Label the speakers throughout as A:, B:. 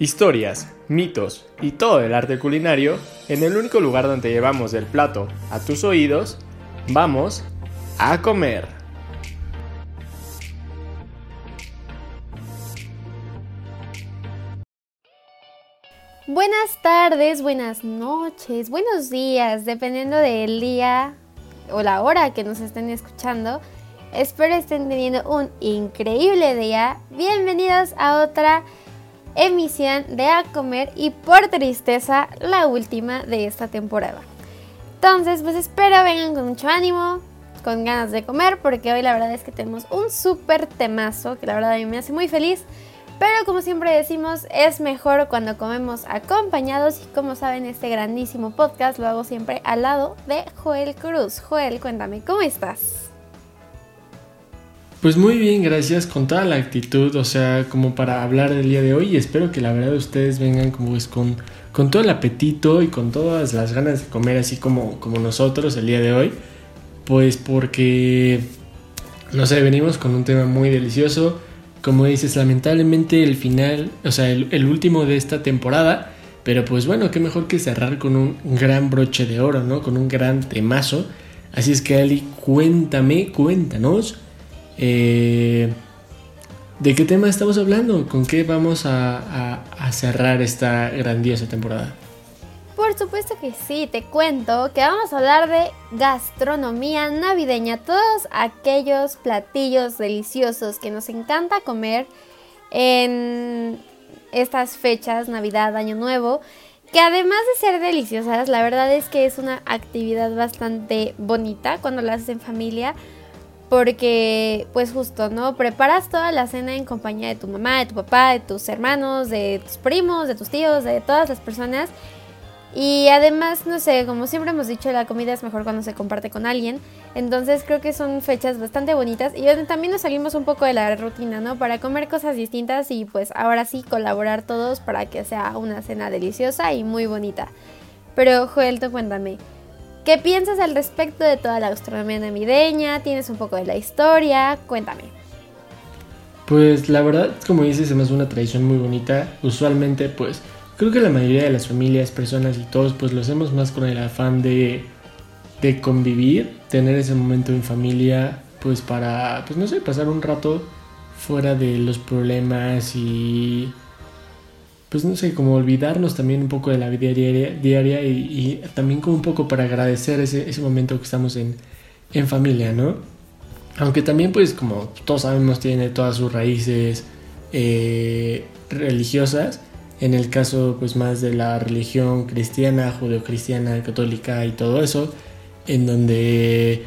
A: Historias, mitos y todo el arte culinario en el único lugar donde llevamos el plato a tus oídos, vamos a comer.
B: Buenas tardes, buenas noches, buenos días, dependiendo del día o la hora que nos estén escuchando. Espero estén teniendo un increíble día. Bienvenidos a otra emisión de A Comer y por tristeza la última de esta temporada. Entonces, pues espero vengan con mucho ánimo, con ganas de comer, porque hoy la verdad es que tenemos un súper temazo que la verdad a mí me hace muy feliz. Pero como siempre decimos, es mejor cuando comemos acompañados y como saben este grandísimo podcast lo hago siempre al lado de Joel Cruz. Joel, cuéntame, ¿cómo estás?
A: Pues muy bien, gracias, con toda la actitud, o sea, como para hablar del día de hoy y espero que la verdad ustedes vengan como es con, con todo el apetito y con todas las ganas de comer así como, como nosotros el día de hoy, pues porque, no sé, venimos con un tema muy delicioso, como dices, lamentablemente el final, o sea, el, el último de esta temporada, pero pues bueno, qué mejor que cerrar con un gran broche de oro, ¿no? Con un gran temazo. Así es que Ali, cuéntame, cuéntanos eh, ¿De qué tema estamos hablando? ¿Con qué vamos a, cerrar esta grandiosa temporada?
B: Por supuesto que sí, te cuento que vamos a hablar de gastronomía navideña, todos aquellos platillos deliciosos que nos encanta comer en estas fechas, Navidad, Año Nuevo, que además de ser deliciosas, la verdad es que es una actividad bastante bonita cuando la haces en familia porque pues justo, ¿no? Preparas toda la cena en compañía de tu mamá, de tu papá, de tus hermanos, de tus primos, de tus tíos, de todas las personas. Y además, no sé, como siempre hemos dicho, la comida es mejor cuando se comparte con alguien. Entonces creo que son fechas bastante bonitas y también nos salimos un poco de la rutina, ¿no? Para comer cosas distintas y pues ahora sí colaborar todos para que sea una cena deliciosa y muy bonita. Pero Joel, tú cuéntame, ¿Qué piensas al respecto de toda la gastronomía navideña? ¿Tienes un poco de la historia? Cuéntame.
A: Pues la verdad, como dices, es una tradición muy bonita. Usualmente, pues, creo que la mayoría de las familias, personas y todos, pues lo hacemos más con el afán de, de convivir, tener ese momento en familia, pues para, pues no sé, pasar un rato fuera de los problemas y pues no sé, como olvidarnos también un poco de la vida diaria, y, también como un poco para agradecer ese, ese momento que estamos en, en, familia, ¿no? Aunque también pues como todos sabemos tiene todas sus raíces eh, religiosas, en el caso pues más de la religión cristiana, judeocristiana, católica y todo eso, en donde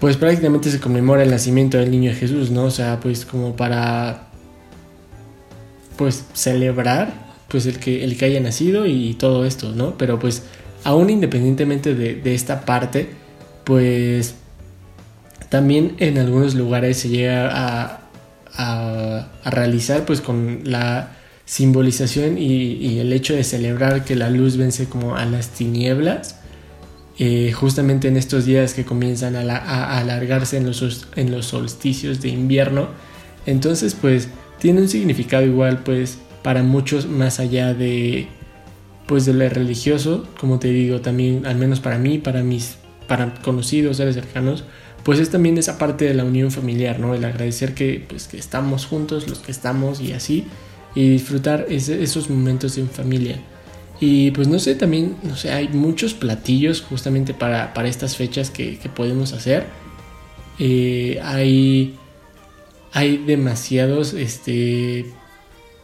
A: pues prácticamente se conmemora el nacimiento del niño Jesús, ¿no? O sea, pues como para pues celebrar pues el que, el que haya nacido y todo esto, ¿no? Pero pues aún independientemente de, esta parte, pues también en algunos lugares se llega a, a, realizar pues con la simbolización y, el hecho de celebrar que la luz vence como a las tinieblas. Eh, justamente en estos días que comienzan a, a alargarse en los, en los solsticios de invierno. Entonces, pues tiene un significado igual pues para muchos más allá de pues de lo religioso, como te digo, también al menos para mí, para mis para conocidos, seres cercanos, pues es también esa parte de la unión familiar, ¿no? El agradecer que pues que estamos juntos, los que estamos y así y disfrutar esos momentos en familia. Y pues no sé, también, no sé, hay muchos platillos justamente para, para estas fechas que, podemos hacer. Eh, hay hay demasiados, este,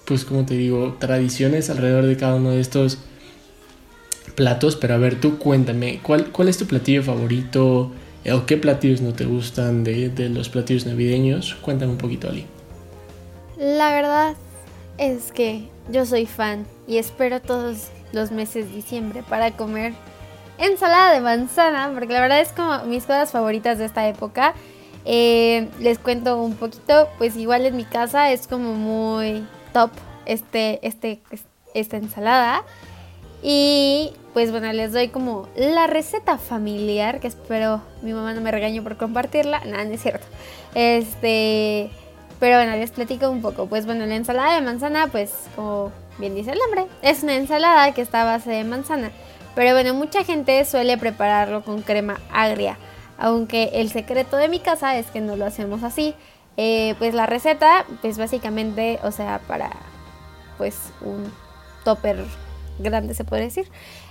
A: pues como te digo, tradiciones alrededor de cada uno de estos platos. Pero a ver, tú cuéntame, ¿cuál, cuál es tu platillo favorito? ¿O qué platillos no te gustan de, de los platillos navideños? Cuéntame un poquito, Ali.
B: La verdad es que yo soy fan y espero todos los meses de diciembre para comer ensalada de manzana, porque la verdad es como mis cosas favoritas de esta época. Eh, les cuento un poquito, pues igual en mi casa es como muy top este, este, esta ensalada. Y pues bueno, les doy como la receta familiar, que espero mi mamá no me regañe por compartirla. Nada, no es cierto. Este, Pero bueno, les platico un poco. Pues bueno, la ensalada de manzana, pues como bien dice el nombre, es una ensalada que está a base de manzana. Pero bueno, mucha gente suele prepararlo con crema agria. Aunque el secreto de mi casa es que no lo hacemos así. Eh, pues la receta, pues básicamente, o sea, para pues un topper grande se puede decir,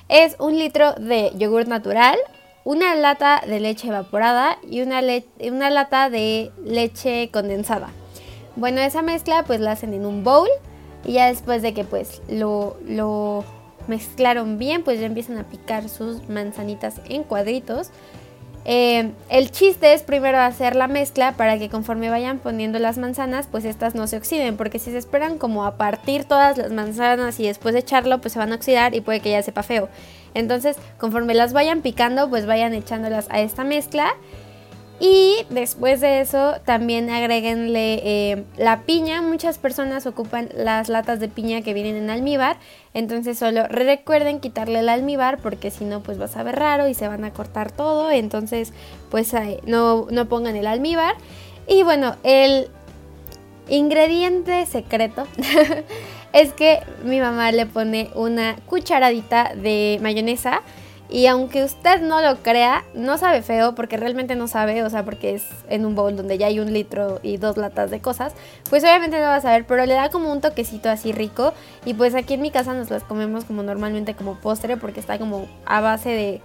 B: es un litro de yogur natural, una lata de leche evaporada y una, una lata de leche condensada. Bueno, esa mezcla pues la hacen en un bowl y ya después de que pues lo, lo mezclaron bien, pues ya empiezan a picar sus manzanitas en cuadritos. Eh, el chiste es primero hacer la mezcla para que conforme vayan poniendo las manzanas, pues estas no se oxiden, porque si se esperan como a partir todas las manzanas y después de echarlo, pues se van a oxidar y puede que ya sepa feo. Entonces, conforme las vayan picando, pues vayan echándolas a esta mezcla y después de eso también agréguenle eh, la piña. Muchas personas ocupan las latas de piña que vienen en almíbar. Entonces solo recuerden quitarle el almíbar porque si no pues va a saber raro y se van a cortar todo. Entonces pues no, no pongan el almíbar. Y bueno, el ingrediente secreto es que mi mamá le pone una cucharadita de mayonesa y aunque usted no lo crea, no sabe feo porque realmente no sabe, o sea, porque es en un bowl donde ya hay un litro y dos latas de cosas, pues obviamente no va a saber, pero le da como un toquecito así rico. Y pues aquí en mi casa nos las comemos como normalmente como postre porque está como a base de,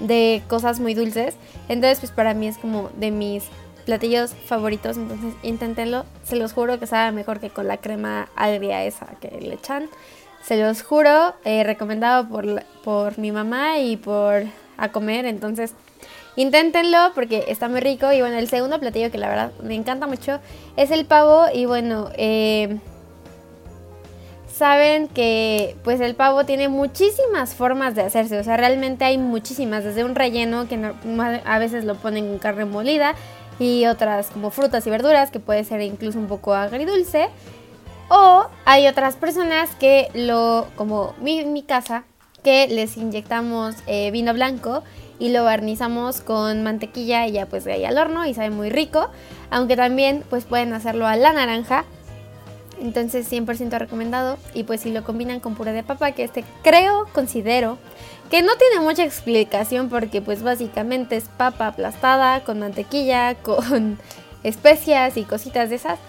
B: de cosas muy dulces. Entonces pues para mí es como de mis platillos favoritos, entonces inténtenlo, se los juro que sabe mejor que con la crema agria esa que le echan. Se los juro, eh, recomendado por, por mi mamá y por a comer. Entonces, inténtenlo porque está muy rico. Y bueno, el segundo platillo que la verdad me encanta mucho es el pavo. Y bueno, eh, saben que pues el pavo tiene muchísimas formas de hacerse. O sea, realmente hay muchísimas. Desde un relleno que a veces lo ponen con carne molida. Y otras como frutas y verduras que puede ser incluso un poco agridulce. O hay otras personas que lo, como mi, mi casa, que les inyectamos eh, vino blanco y lo barnizamos con mantequilla y ya pues de ahí al horno y sabe muy rico. Aunque también pues pueden hacerlo a la naranja. Entonces 100% recomendado. Y pues si lo combinan con puré de papa, que este creo, considero que no tiene mucha explicación porque pues básicamente es papa aplastada con mantequilla, con especias y cositas de esas.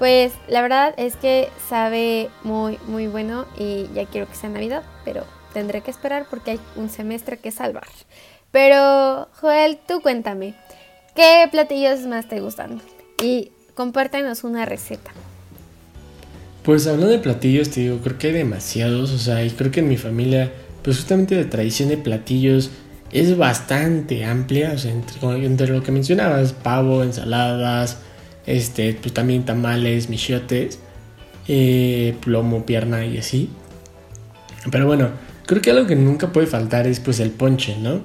B: Pues la verdad es que sabe muy, muy bueno y ya quiero que sea Navidad, pero tendré que esperar porque hay un semestre que salvar. Pero, Joel, tú cuéntame, ¿qué platillos más te gustan? Y compártenos una receta.
A: Pues hablando de platillos, te digo, creo que hay demasiados, o sea, y creo que en mi familia, pues justamente la tradición de platillos es bastante amplia, o sea, entre, entre lo que mencionabas, pavo, ensaladas, este, pues también tamales, michiotes, eh, plomo, pierna y así. Pero bueno, creo que algo que nunca puede faltar es pues el ponche, ¿no?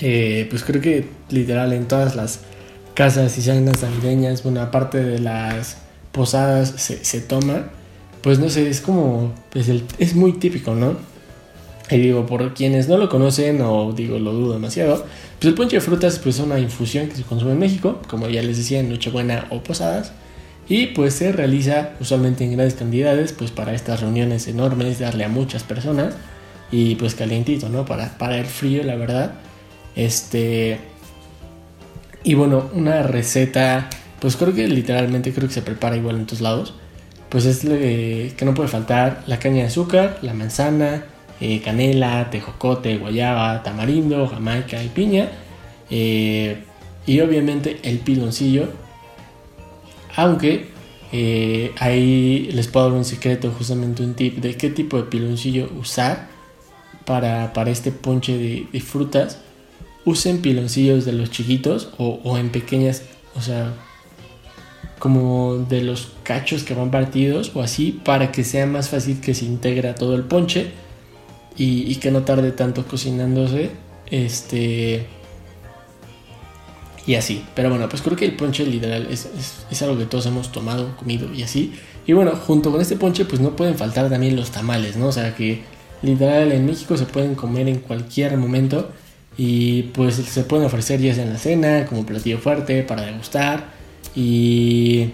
A: Eh, pues creo que literal en todas las casas y cenas navideñas, bueno, aparte de las posadas se, toma, pues no sé, es como, pues es muy típico, ¿no? Y digo, por quienes no lo conocen o digo, lo dudo demasiado, pues el ponche de frutas pues es una infusión que se consume en México, como ya les decía, en Nochebuena o Posadas. Y pues se realiza usualmente en grandes cantidades, pues para estas reuniones enormes, darle a muchas personas. Y pues calientito, ¿no? Para, para el frío, la verdad. Este... Y bueno, una receta, pues creo que literalmente creo que se prepara igual en todos lados. Pues es que no puede faltar la caña de azúcar, la manzana, eh, canela, tejocote, guayaba, tamarindo, jamaica y piña. Eh, y obviamente el piloncillo. Aunque eh, ahí les puedo dar un secreto, justamente un tip de qué tipo de piloncillo usar para, para este ponche de, frutas. Usen piloncillos de los chiquitos o, en pequeñas, o sea, como de los cachos que van partidos o así para que sea más fácil que se integra todo el ponche y, que no tarde tanto cocinándose. Este. Y así. Pero bueno, pues creo que el ponche literal es, es, algo que todos hemos tomado, comido y así. Y bueno, junto con este ponche, pues no pueden faltar también los tamales, ¿no? O sea que literal en México se pueden comer en cualquier momento. Y pues se pueden ofrecer ya sea en la cena, como platillo fuerte, para degustar. Y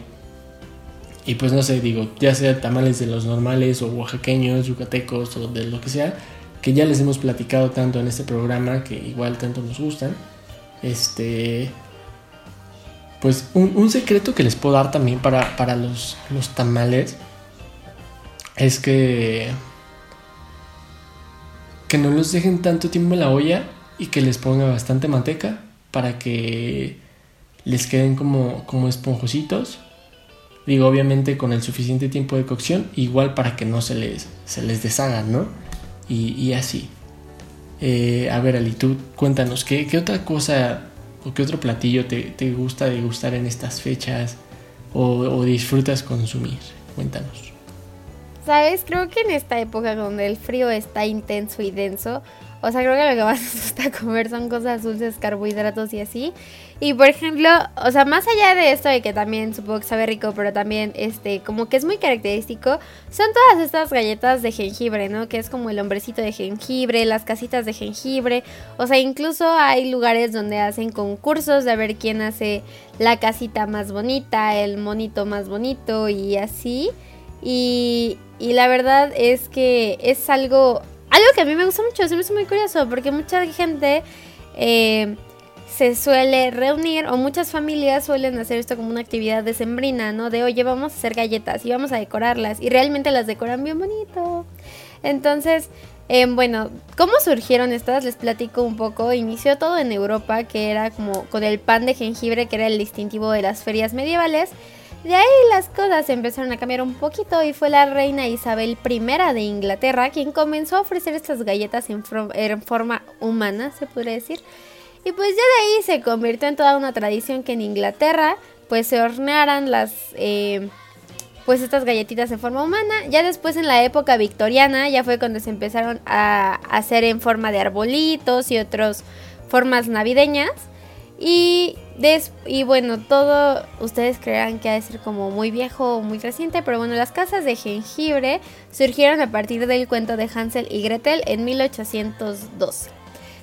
A: Y pues no sé, digo, ya sea tamales de los normales o oaxaqueños, yucatecos o de lo que sea, que ya les hemos platicado tanto en este programa que igual tanto nos gustan. Este. Pues un, secreto que les puedo dar también para, para los, los tamales es que. Que no los dejen tanto tiempo en la olla y que les ponga bastante manteca para que les queden como, como esponjositos Digo, obviamente con el suficiente tiempo de cocción, igual para que no se les, se les deshagan, ¿no? Y, así. Eh, a ver, Ali, tú cuéntanos, ¿qué, otra cosa o qué otro platillo te, te gusta degustar en estas fechas o, disfrutas consumir? Cuéntanos.
B: Sabes, creo que en esta época donde el frío está intenso y denso, o sea, creo que lo que más nos gusta comer son cosas dulces, carbohidratos y así. Y por ejemplo, o sea, más allá de esto de que también supongo que sabe rico, pero también este, como que es muy característico, son todas estas galletas de jengibre, ¿no? Que es como el hombrecito de jengibre, las casitas de jengibre. O sea, incluso hay lugares donde hacen concursos de ver quién hace la casita más bonita, el monito más bonito y así. Y, y la verdad es que es algo, algo que a mí me gusta mucho, se me hace muy curioso, porque mucha gente... Eh, se suele reunir o muchas familias suelen hacer esto como una actividad decembrina, ¿no? De oye, vamos a hacer galletas y vamos a decorarlas y realmente las decoran bien bonito. Entonces, em, bueno, ¿cómo surgieron estas? Les platico un poco. Inició todo en Europa, que era como con el pan de jengibre, que era el distintivo de las ferias medievales. De ahí las cosas empezaron a cambiar un poquito y fue la reina Isabel I de Inglaterra quien comenzó a ofrecer estas galletas en, en forma humana, se podría decir. Y pues ya de ahí se convirtió en toda una tradición que en Inglaterra pues se hornearan las... Eh, pues estas galletitas en forma humana. Ya después en la época victoriana ya fue cuando se empezaron a hacer en forma de arbolitos y otras formas navideñas. Y, y bueno, todo ustedes creerán que ha de ser como muy viejo o muy reciente, pero bueno, las casas de jengibre surgieron a partir del cuento de Hansel y Gretel en 1812.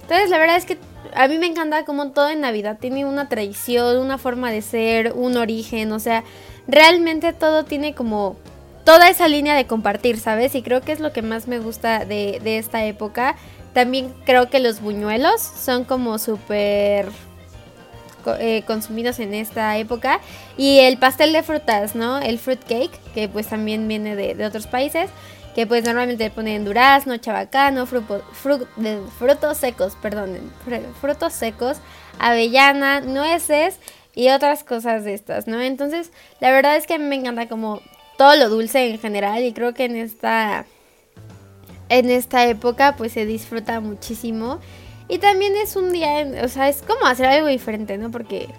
B: Entonces la verdad es que a mí me encanta como todo en Navidad tiene una tradición, una forma de ser, un origen, o sea, realmente todo tiene como toda esa línea de compartir, ¿sabes? Y creo que es lo que más me gusta de, esta época. También creo que los buñuelos son como súper eh, consumidos en esta época. Y el pastel de frutas, ¿no? El fruit cake, que pues también viene de, de otros países que pues normalmente ponen durazno, chabacano, frutos secos, perdón, frutos secos, avellana, nueces y otras cosas de estas, ¿no? Entonces, la verdad es que a mí me encanta como todo lo dulce en general y creo que en esta en esta época pues se disfruta muchísimo y también es un día, o sea, es como hacer algo diferente, ¿no? Porque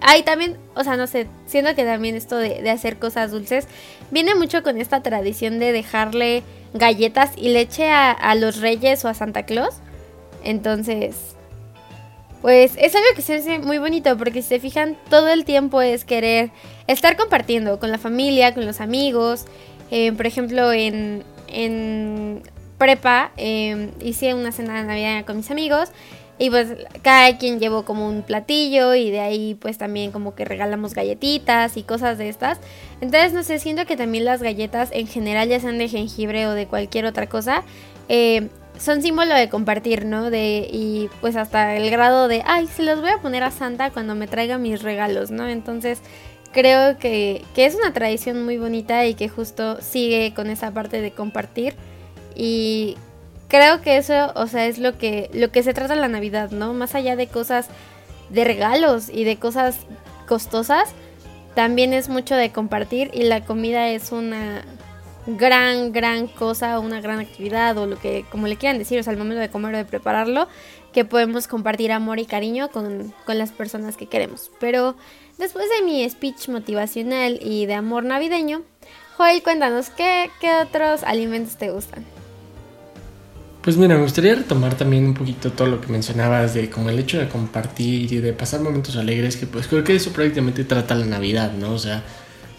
B: hay también, o sea, no sé, siento que también esto de, hacer cosas dulces viene mucho con esta tradición de dejarle galletas y leche a, los reyes o a Santa Claus. Entonces, pues es algo que se hace muy bonito porque si se fijan, todo el tiempo es querer estar compartiendo con la familia, con los amigos. Eh, por ejemplo, en, en prepa eh, hice una cena de Navidad con mis amigos y pues cada quien llevó como un platillo y de ahí pues también como que regalamos galletitas y cosas de estas. Entonces no sé, siento que también las galletas en general ya sean de jengibre o de cualquier otra cosa, eh, son símbolo de compartir, ¿no? De, y pues hasta el grado de, ay, se los voy a poner a Santa cuando me traiga mis regalos, ¿no? Entonces creo que, que es una tradición muy bonita y que justo sigue con esa parte de compartir. Y creo que eso, o sea, es lo que, lo que se trata la Navidad, ¿no? Más allá de cosas, de regalos y de cosas costosas, también es mucho de compartir y la comida es una gran, gran cosa, una gran actividad o lo que, como le quieran decir, o sea, al momento de comer o de prepararlo, que podemos compartir amor y cariño con, con las personas que queremos. Pero después de mi speech motivacional y de amor navideño, Joel, cuéntanos, ¿qué, qué otros alimentos te gustan?
A: Pues mira, me gustaría retomar también un poquito todo lo que mencionabas de como el hecho de compartir y de pasar momentos alegres, que pues creo que eso prácticamente trata la Navidad, ¿no? O sea,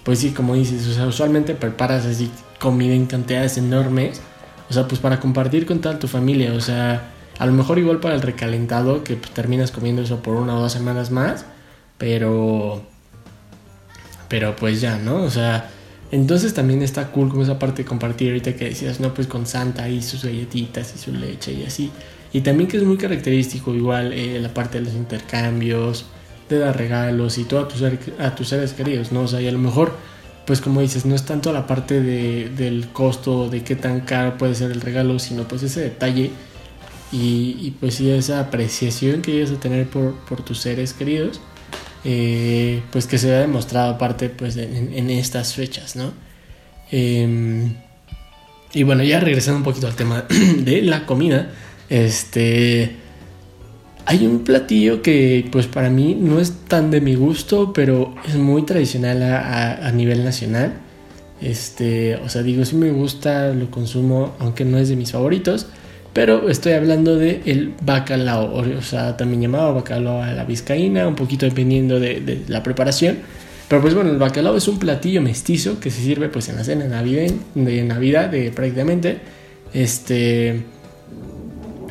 A: pues sí, como dices, o sea, usualmente preparas así comida en cantidades enormes, o sea, pues para compartir con toda tu familia, o sea, a lo mejor igual para el recalentado, que pues, terminas comiendo eso por una o dos semanas más, pero... Pero pues ya, ¿no? O sea, Entonces también está cool como esa parte de compartir ahorita que decías, no, pues con Santa y sus galletitas y su leche y así. Y también que es muy característico igual eh, la parte de los intercambios, de dar regalos y todo a tus, a tus seres queridos, ¿no? O sea, y a lo mejor, pues como dices, no es tanto la parte de, del costo, de qué tan caro puede ser el regalo, sino pues ese detalle y, pues sí esa apreciación que llegas a tener por, por tus seres queridos eh, pues que se ha demostrado aparte pues en, estas fechas, ¿no? Em, y bueno, ya regresando un poquito al tema de la comida, este... Hay un platillo que pues para mí no es tan de mi gusto, pero es muy tradicional a, a nivel nacional. Este, o sea, digo, sí me gusta, lo consumo, aunque no es de mis favoritos. Pero estoy hablando de el bacalao, o sea, también llamado bacalao a la vizcaína, un poquito dependiendo de, la preparación. Pero pues bueno, el bacalao es un platillo mestizo que se sirve pues en la cena de Navidad, de prácticamente. Este.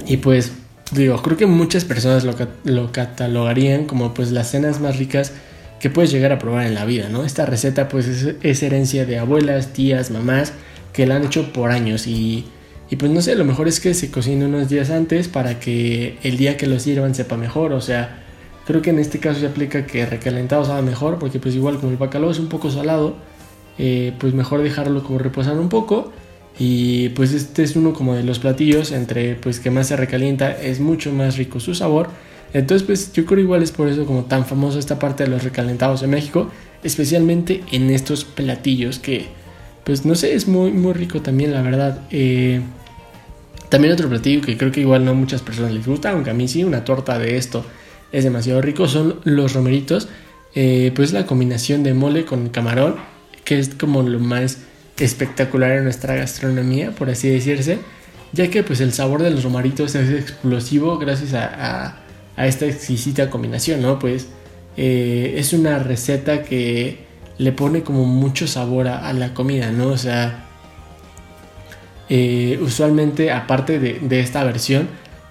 A: Y pues digo, creo que muchas personas lo, lo, catalogarían como pues las cenas más ricas que puedes llegar a probar en la vida, ¿no? Esta receta pues es, es herencia de abuelas, tías, mamás que la han hecho por años y y pues no sé, lo mejor es que se cocine unos días antes para que el día que lo sirvan sepa mejor. O sea, creo que en este caso se aplica que recalentado sabe mejor, porque pues igual como el bacalao es un poco salado, eh, pues mejor dejarlo como reposar un poco. Y pues este es uno como de los platillos entre pues que más se recalienta, es mucho más rico su sabor. Entonces pues yo creo igual es por eso como tan famoso esta parte de los recalentados en México, especialmente en estos platillos que pues no sé, es muy, muy rico también la verdad. Eh, también otro platillo que creo que igual no a muchas personas les gusta, aunque a mí sí, una torta de esto es demasiado rico, son los romeritos. Eh, pues la combinación de mole con camarón, que es como lo más espectacular en nuestra gastronomía, por así decirse, ya que pues el sabor de los romeritos es explosivo gracias a, esta exquisita combinación, ¿no? Pues eh, es una receta que le pone como mucho sabor a, a la comida, ¿no? O sea, eh, usualmente, aparte de, esta versión,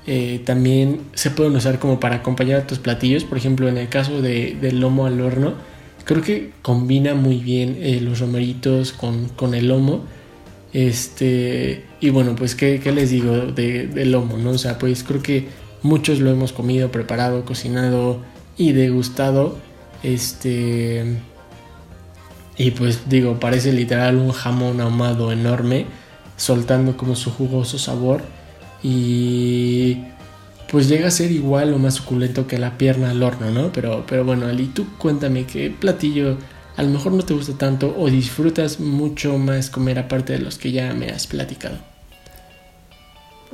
A: eh, también se pueden usar como para acompañar tus platillos. Por ejemplo, en el caso de, del lomo al horno, creo que combina muy bien eh, los romeritos con, el lomo. Este, y bueno, pues, ¿qué, les digo de, del lomo? ¿no? O sea, pues creo que muchos lo hemos comido, preparado, cocinado y degustado. Este. Y pues digo, parece literal un jamón ahumado enorme soltando como su jugoso sabor y pues llega a ser igual o más suculento que la pierna al horno, ¿no? Pero, pero bueno, Ali, tú cuéntame qué platillo a lo mejor no te gusta tanto o disfrutas mucho más comer aparte de los que ya me has platicado.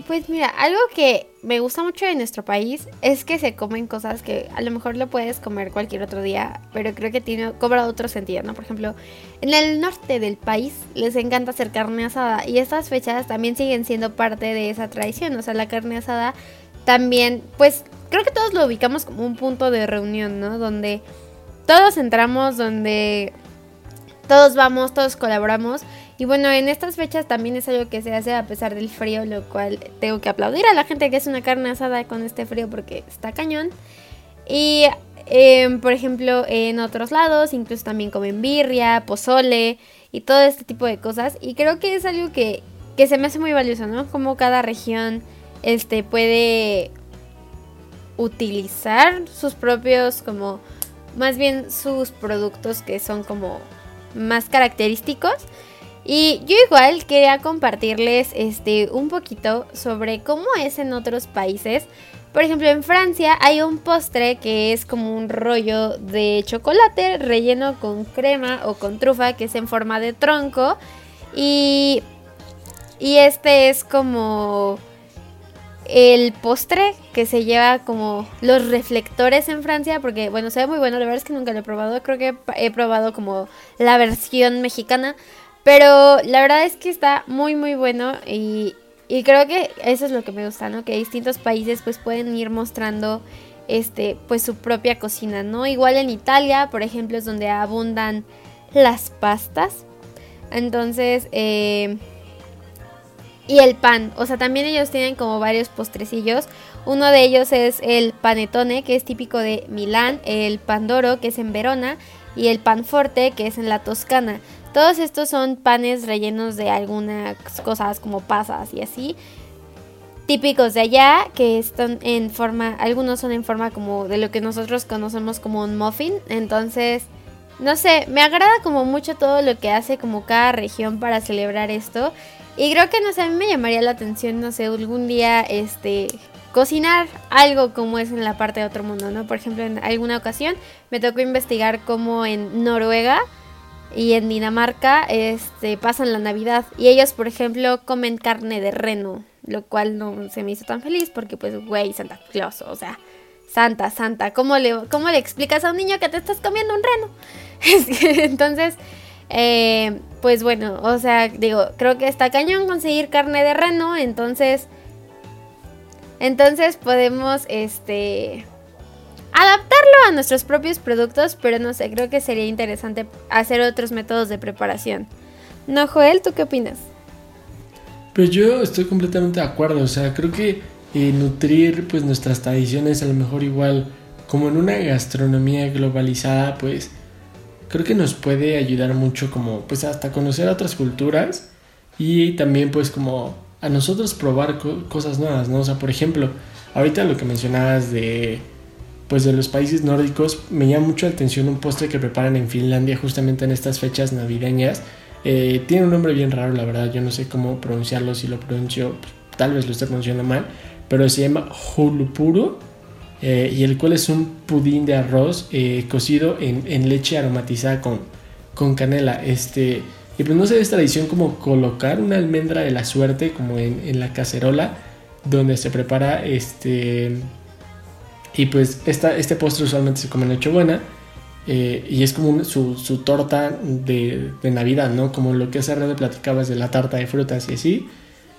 B: Pues mira, algo que me gusta mucho de nuestro país es que se comen cosas que a lo mejor lo puedes comer cualquier otro día, pero creo que tiene cobra otro sentido, ¿no? Por ejemplo, en el norte del país les encanta hacer carne asada y estas fechas también siguen siendo parte de esa tradición, o sea, la carne asada también, pues creo que todos lo ubicamos como un punto de reunión, ¿no? Donde todos entramos, donde todos vamos, todos colaboramos y bueno, en estas fechas también es algo que se hace a pesar del frío, lo cual tengo que aplaudir a la gente que es una carne asada con este frío porque está cañón. Y em, por ejemplo, en otros lados incluso también comen birria, pozole y todo este tipo de cosas. Y creo que es algo que, que se me hace muy valioso, ¿no? Como cada región este, puede utilizar sus propios, como, más bien sus productos que son como más característicos y yo igual quería compartirles este un poquito sobre cómo es en otros países. Por ejemplo, en Francia hay un postre que es como un rollo de chocolate relleno con crema o con trufa que es en forma de tronco. Y, y este es como el postre que se lleva como los reflectores en Francia, porque bueno, se ve muy bueno, la verdad es que nunca lo he probado, creo que he probado como la versión mexicana, pero la verdad es que está muy muy bueno y, creo que eso es lo que me gusta, ¿no? Que distintos países pues pueden ir mostrando este pues su propia cocina, ¿no? Igual en Italia, por ejemplo, es donde abundan las pastas. Entonces, eh, y el pan, o sea, también ellos tienen como varios postrecillos. Uno de ellos es el panetone, que es típico de Milán, el pandoro, que es en Verona, y el panforte, que es en la Toscana. Todos estos son panes rellenos de algunas cosas como pasas y así. Típicos de allá, que están en forma, algunos son en forma como de lo que nosotros conocemos como un muffin. Entonces, no sé, me agrada como mucho todo lo que hace como cada región para celebrar esto. Y creo que, no sé, a mí me llamaría la atención, no sé, algún día, este, cocinar algo como es en la parte de otro mundo, ¿no? Por ejemplo, en alguna ocasión me tocó investigar cómo en Noruega y en Dinamarca este, pasan la Navidad y ellos, por ejemplo, comen carne de reno, lo cual no se me hizo tan feliz porque pues, güey, Santa Claus, o sea, Santa, Santa, ¿cómo le, ¿cómo le explicas a un niño que te estás comiendo un reno? Entonces, eh, pues bueno, o sea, digo, creo que está cañón conseguir carne de reno, entonces entonces podemos este adaptarlo a nuestros propios productos, pero no sé, creo que sería interesante hacer otros métodos de preparación. No, Joel, ¿tú qué opinas?
A: Pues yo estoy completamente de acuerdo, o sea, creo que eh, nutrir pues nuestras tradiciones a lo mejor igual como en una gastronomía globalizada, pues creo que nos puede ayudar mucho como pues hasta conocer otras culturas y también pues como a nosotros probar cosas nuevas, ¿no? O sea, por ejemplo, ahorita lo que mencionabas de pues de los países nórdicos, me llama mucho la atención un postre que preparan en Finlandia justamente en estas fechas navideñas. Eh, tiene un nombre bien raro, la verdad, yo no sé cómo pronunciarlo, si lo pronuncio, tal vez lo esté pronunciando mal, pero se llama Hulupuru, eh, y el cual es un pudín de arroz eh, cocido en, en, leche aromatizada con, con canela. Este, y pues no sé, es tradición como colocar una almendra de la suerte como en, la cacerola donde se prepara este... Y pues esta, este postre usualmente se come en Nochebuena. Eh, y es como su, su, torta de, de, Navidad, ¿no? Como lo que hace de platicabas de la tarta de frutas y así.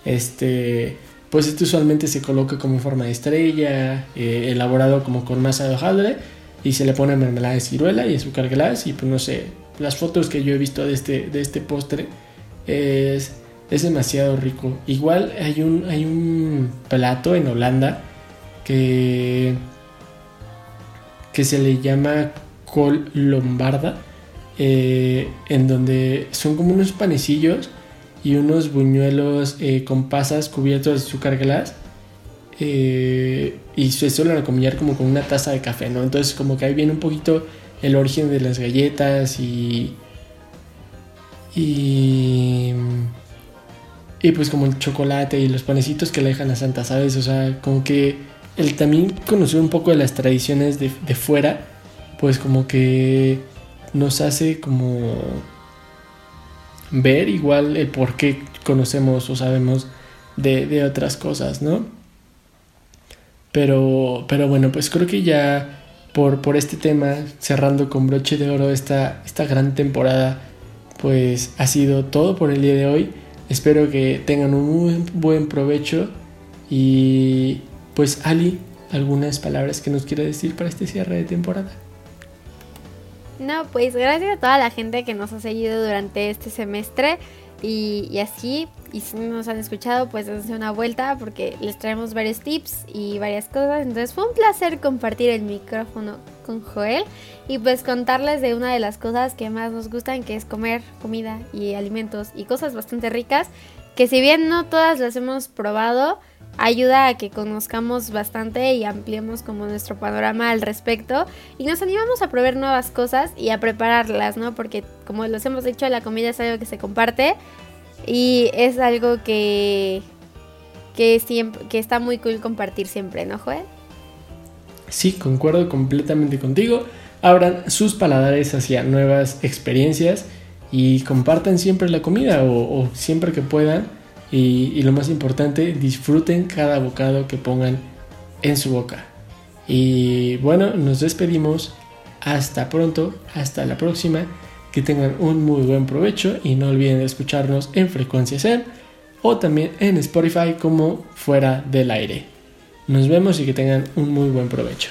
A: Este, pues este usualmente se coloca como en forma de estrella, eh, elaborado como con masa de hojaldre y se le pone mermelada de ciruela y azúcar glass y pues no sé, las fotos que yo he visto de este, de este postre es, es demasiado rico. Igual hay un, hay un plato en Holanda que, que se le llama col lombarda, eh, en donde son como unos panecillos y unos buñuelos eh, con pasas cubiertos de azúcar glass. Eh, y se suelen acompañar como con una taza de café, ¿no? Entonces como que ahí viene un poquito el origen de las galletas y. Y. Y pues como el chocolate y los panecitos que le dejan a Santa, ¿sabes? O sea, como que el también conocer un poco de las tradiciones de, fuera, pues como que nos hace como ver igual el por qué conocemos o sabemos de, de otras cosas, ¿no? Pero, pero bueno, pues creo que ya por, este tema, cerrando con broche de oro esta, esta gran temporada, pues ha sido todo por el día de hoy. Espero que tengan un muy buen provecho y pues Ali, algunas palabras que nos quiera decir para este cierre de temporada.
B: No, pues gracias a toda la gente que nos ha seguido durante este semestre y, así, y si no nos han escuchado, pues dense una vuelta porque les traemos varios tips y varias cosas. Entonces fue un placer compartir el micrófono con Joel y pues contarles de una de las cosas que más nos gustan, que es comer comida y alimentos y cosas bastante ricas, que si bien no todas las hemos probado, ayuda a que conozcamos bastante y ampliemos como nuestro panorama al respecto y nos animamos a probar nuevas cosas y a prepararlas, ¿no? Porque como los hemos dicho, la comida es algo que se comparte y es algo que que siempre que está muy cool compartir siempre, ¿no, Joel?
A: Sí, concuerdo completamente contigo. Abran sus paladares hacia nuevas experiencias y compartan siempre la comida o, siempre que puedan. Y, lo más importante, disfruten cada bocado que pongan en su boca. Y bueno, nos despedimos. Hasta pronto, hasta la próxima. Que tengan un muy buen provecho y no olviden escucharnos en Frecuencia Zen o también en Spotify como Fuera del Aire. Nos vemos y que tengan un muy buen provecho.